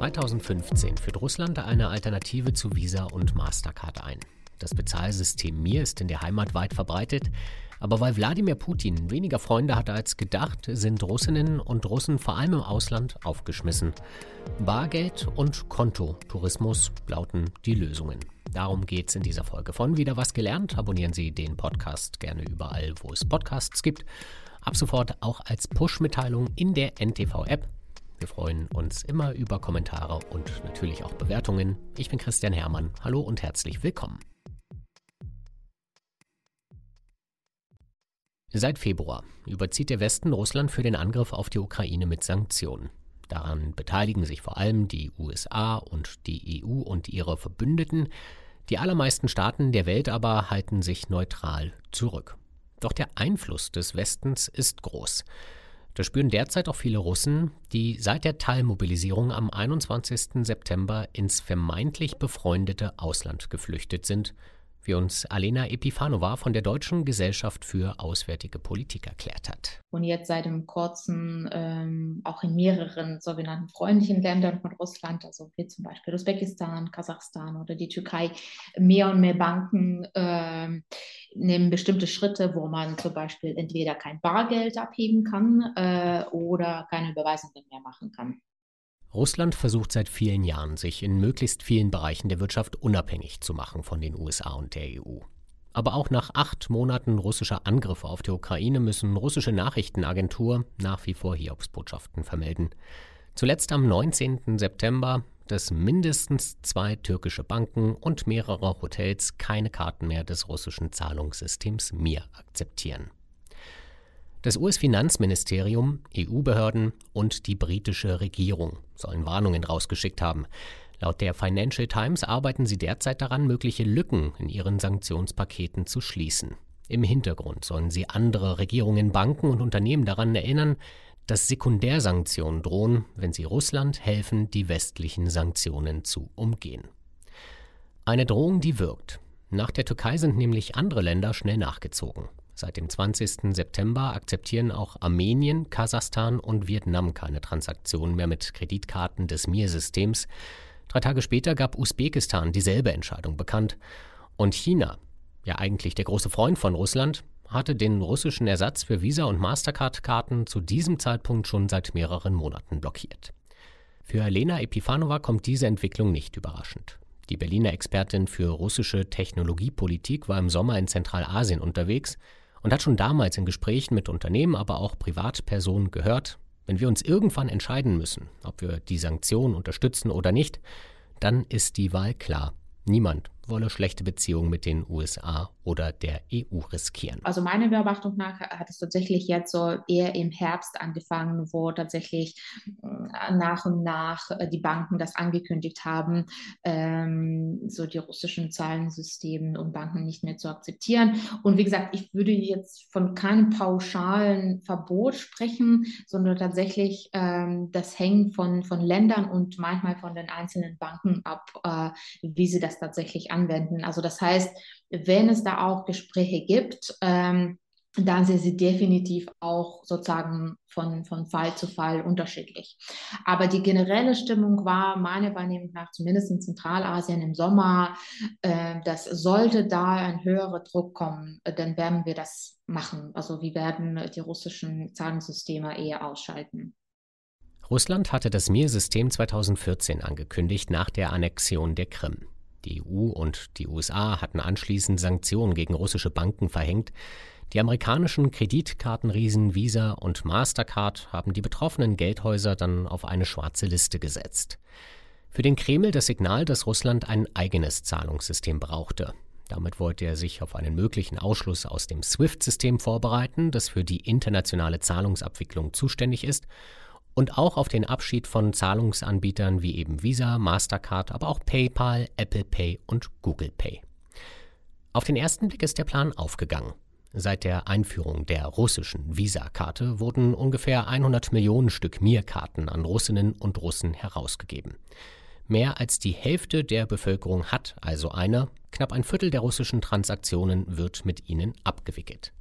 2015 führt Russland eine Alternative zu Visa und Mastercard ein. Das Bezahlsystem Mir ist in der Heimat weit verbreitet, aber weil Wladimir Putin weniger Freunde hatte als gedacht, sind Russinnen und Russen vor allem im Ausland aufgeschmissen. Bargeld und Kontotourismus lauten die Lösungen. Darum geht es in dieser Folge von Wieder was gelernt. Abonnieren Sie den Podcast gerne überall, wo es Podcasts gibt. Ab sofort auch als Push-Mitteilung in der NTV-App wir freuen uns immer über Kommentare und natürlich auch Bewertungen. Ich bin Christian Hermann. Hallo und herzlich willkommen. Seit Februar überzieht der Westen Russland für den Angriff auf die Ukraine mit Sanktionen. Daran beteiligen sich vor allem die USA und die EU und ihre Verbündeten. Die allermeisten Staaten der Welt aber halten sich neutral zurück. Doch der Einfluss des Westens ist groß. Das spüren derzeit auch viele Russen, die seit der Teilmobilisierung am 21. September ins vermeintlich befreundete Ausland geflüchtet sind wie uns Alena Epifanova von der Deutschen Gesellschaft für Auswärtige Politik erklärt hat. Und jetzt seit dem kurzen ähm, auch in mehreren sogenannten freundlichen Ländern von Russland, also wie zum Beispiel Usbekistan, Kasachstan oder die Türkei, mehr und mehr Banken äh, nehmen bestimmte Schritte, wo man zum Beispiel entweder kein Bargeld abheben kann äh, oder keine Überweisungen mehr machen kann. Russland versucht seit vielen Jahren, sich in möglichst vielen Bereichen der Wirtschaft unabhängig zu machen von den USA und der EU. Aber auch nach acht Monaten russischer Angriffe auf die Ukraine müssen russische Nachrichtenagenturen nach wie vor Hiobsbotschaften vermelden. Zuletzt am 19. September, dass mindestens zwei türkische Banken und mehrere Hotels keine Karten mehr des russischen Zahlungssystems Mir akzeptieren. Das US-Finanzministerium, EU-Behörden und die britische Regierung sollen Warnungen rausgeschickt haben. Laut der Financial Times arbeiten sie derzeit daran, mögliche Lücken in ihren Sanktionspaketen zu schließen. Im Hintergrund sollen sie andere Regierungen, Banken und Unternehmen daran erinnern, dass Sekundärsanktionen drohen, wenn sie Russland helfen, die westlichen Sanktionen zu umgehen. Eine Drohung, die wirkt. Nach der Türkei sind nämlich andere Länder schnell nachgezogen. Seit dem 20. September akzeptieren auch Armenien, Kasachstan und Vietnam keine Transaktionen mehr mit Kreditkarten des Mir-Systems. Drei Tage später gab Usbekistan dieselbe Entscheidung bekannt. Und China, ja eigentlich der große Freund von Russland, hatte den russischen Ersatz für Visa- und Mastercard-Karten zu diesem Zeitpunkt schon seit mehreren Monaten blockiert. Für Elena Epifanova kommt diese Entwicklung nicht überraschend. Die Berliner Expertin für russische Technologiepolitik war im Sommer in Zentralasien unterwegs und hat schon damals in Gesprächen mit Unternehmen, aber auch Privatpersonen gehört, wenn wir uns irgendwann entscheiden müssen, ob wir die Sanktionen unterstützen oder nicht, dann ist die Wahl klar. Niemand wolle schlechte Beziehungen mit den USA oder der EU riskieren. Also meiner Beobachtung nach hat es tatsächlich jetzt so eher im Herbst angefangen, wo tatsächlich äh, nach und nach äh, die Banken das angekündigt haben, ähm, so die russischen Zahlensysteme und Banken nicht mehr zu akzeptieren. Und wie gesagt, ich würde jetzt von keinem pauschalen Verbot sprechen, sondern tatsächlich ähm, das hängt von, von Ländern und manchmal von den einzelnen Banken ab, äh, wie sie das tatsächlich anwenden. Also das heißt, wenn es da auch Gespräche gibt, ähm, dann sind sie definitiv auch sozusagen von, von Fall zu Fall unterschiedlich. Aber die generelle Stimmung war meiner Wahrnehmung nach, zumindest in Zentralasien im Sommer, äh, dass sollte da ein höherer Druck kommen, äh, dann werden wir das machen. Also wir werden die russischen Zahlungssysteme eher ausschalten. Russland hatte das Mir-System 2014 angekündigt nach der Annexion der Krim. Die EU und die USA hatten anschließend Sanktionen gegen russische Banken verhängt. Die amerikanischen Kreditkartenriesen Visa und Mastercard haben die betroffenen Geldhäuser dann auf eine schwarze Liste gesetzt. Für den Kreml das Signal, dass Russland ein eigenes Zahlungssystem brauchte. Damit wollte er sich auf einen möglichen Ausschluss aus dem SWIFT-System vorbereiten, das für die internationale Zahlungsabwicklung zuständig ist und auch auf den Abschied von Zahlungsanbietern wie eben Visa, Mastercard, aber auch PayPal, Apple Pay und Google Pay. Auf den ersten Blick ist der Plan aufgegangen. Seit der Einführung der russischen Visa-Karte wurden ungefähr 100 Millionen Stück Mir-Karten an Russinnen und Russen herausgegeben. Mehr als die Hälfte der Bevölkerung hat also eine, knapp ein Viertel der russischen Transaktionen wird mit ihnen abgewickelt.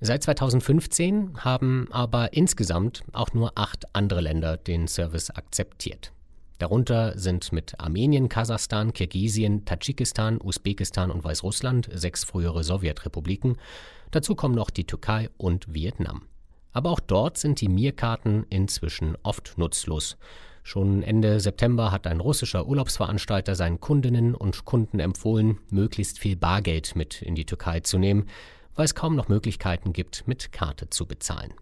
Seit 2015 haben aber insgesamt auch nur acht andere Länder den Service akzeptiert. Darunter sind mit Armenien, Kasachstan, Kirgisien, Tadschikistan, Usbekistan und Weißrussland sechs frühere Sowjetrepubliken. Dazu kommen noch die Türkei und Vietnam. Aber auch dort sind die Mir-Karten inzwischen oft nutzlos. Schon Ende September hat ein russischer Urlaubsveranstalter seinen Kundinnen und Kunden empfohlen, möglichst viel Bargeld mit in die Türkei zu nehmen, weil es kaum noch Möglichkeiten gibt, mit Karte zu bezahlen.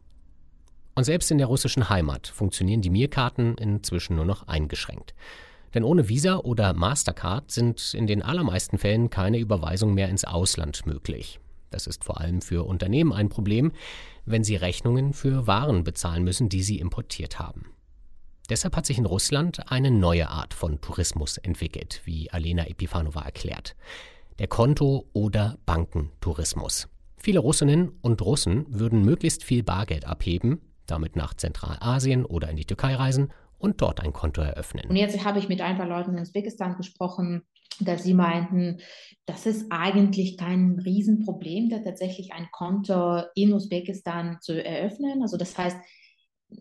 Und selbst in der russischen Heimat funktionieren die Mir-Karten inzwischen nur noch eingeschränkt. Denn ohne Visa oder Mastercard sind in den allermeisten Fällen keine Überweisungen mehr ins Ausland möglich. Das ist vor allem für Unternehmen ein Problem, wenn sie Rechnungen für Waren bezahlen müssen, die sie importiert haben. Deshalb hat sich in Russland eine neue Art von Tourismus entwickelt, wie Alena Epifanova erklärt. Der Konto- oder Bankentourismus. Viele Russinnen und Russen würden möglichst viel Bargeld abheben, damit nach Zentralasien oder in die Türkei reisen und dort ein Konto eröffnen. Und jetzt habe ich mit ein paar Leuten in Usbekistan gesprochen, dass sie meinten, das ist eigentlich kein Riesenproblem, da tatsächlich ein Konto in Usbekistan zu eröffnen. Also das heißt,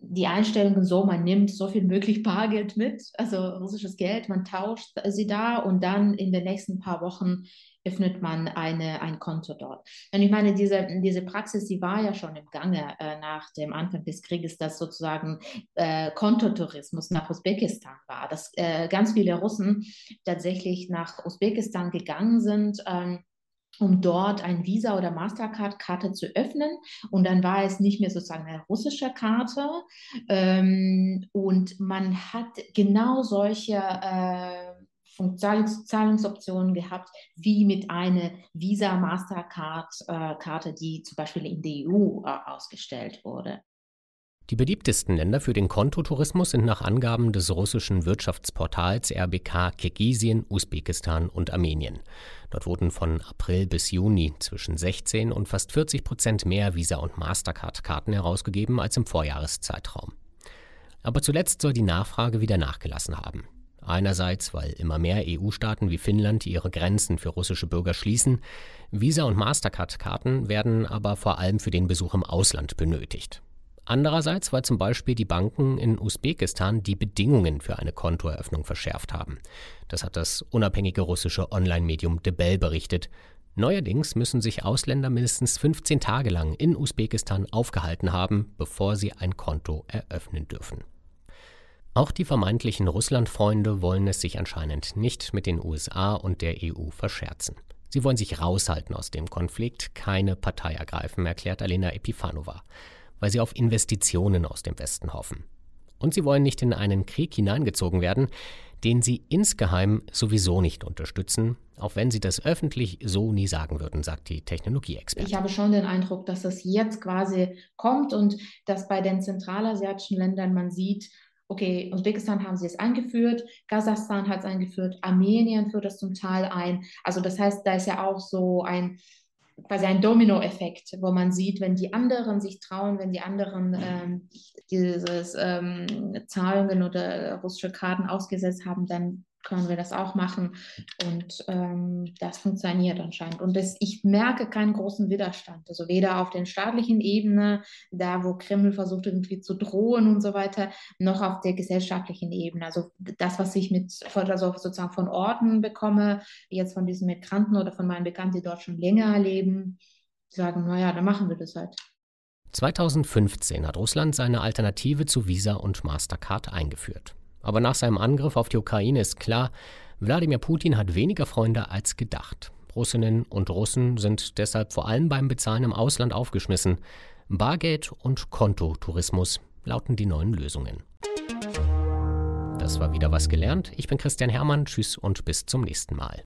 die Einstellungen so, man nimmt so viel möglich Bargeld mit, also russisches Geld, man tauscht sie da und dann in den nächsten paar Wochen öffnet man eine, ein Konto dort. Und ich meine, diese, diese Praxis, die war ja schon im Gange äh, nach dem Anfang des Krieges, dass sozusagen äh, Kontotourismus nach Usbekistan war, dass äh, ganz viele Russen tatsächlich nach Usbekistan gegangen sind. Ähm, um dort ein Visa oder Mastercard-Karte zu öffnen. Und dann war es nicht mehr sozusagen eine russische Karte. Ähm, und man hat genau solche äh, Zahlungsoptionen gehabt, wie mit einer Visa Mastercard-Karte, äh, die zum Beispiel in der EU äh, ausgestellt wurde. Die beliebtesten Länder für den Kontotourismus sind nach Angaben des russischen Wirtschaftsportals RBK Kirgisien, Usbekistan und Armenien. Dort wurden von April bis Juni zwischen 16 und fast 40 Prozent mehr Visa- und Mastercard-Karten herausgegeben als im Vorjahreszeitraum. Aber zuletzt soll die Nachfrage wieder nachgelassen haben. Einerseits, weil immer mehr EU-Staaten wie Finnland ihre Grenzen für russische Bürger schließen. Visa- und Mastercard-Karten werden aber vor allem für den Besuch im Ausland benötigt. Andererseits, weil zum Beispiel die Banken in Usbekistan die Bedingungen für eine Kontoeröffnung verschärft haben. Das hat das unabhängige russische Online-Medium De Bell berichtet. Neuerdings müssen sich Ausländer mindestens 15 Tage lang in Usbekistan aufgehalten haben, bevor sie ein Konto eröffnen dürfen. Auch die vermeintlichen Russlandfreunde wollen es sich anscheinend nicht mit den USA und der EU verscherzen. Sie wollen sich raushalten aus dem Konflikt, keine Partei ergreifen, erklärt Alena Epifanova, weil sie auf Investitionen aus dem Westen hoffen. Und sie wollen nicht in einen Krieg hineingezogen werden, den sie insgeheim sowieso nicht unterstützen, auch wenn sie das öffentlich so nie sagen würden, sagt die Technologieexpertin. Ich habe schon den Eindruck, dass das jetzt quasi kommt und dass bei den zentralasiatischen Ländern man sieht, okay, Usbekistan haben sie es eingeführt, Kasachstan hat es eingeführt, Armenien führt das zum Teil ein. Also das heißt, da ist ja auch so ein quasi ein Dominoeffekt, wo man sieht, wenn die anderen sich trauen, wenn die anderen ähm, dieses ähm, Zahlungen oder russische Karten ausgesetzt haben, dann können wir das auch machen. Und ähm, das funktioniert anscheinend. Und das, ich merke keinen großen Widerstand. Also weder auf der staatlichen Ebene, da wo Kreml versucht irgendwie zu drohen und so weiter, noch auf der gesellschaftlichen Ebene. Also das, was ich mit also sozusagen von Orten bekomme, jetzt von diesen Migranten oder von meinen Bekannten, die dort schon länger leben, sagen, naja, dann machen wir das halt. 2015 hat Russland seine Alternative zu Visa und Mastercard eingeführt. Aber nach seinem Angriff auf die Ukraine ist klar, Wladimir Putin hat weniger Freunde als gedacht. Russinnen und Russen sind deshalb vor allem beim Bezahlen im Ausland aufgeschmissen. Bargeld und Kontotourismus lauten die neuen Lösungen. Das war wieder was gelernt. Ich bin Christian Hermann. Tschüss und bis zum nächsten Mal.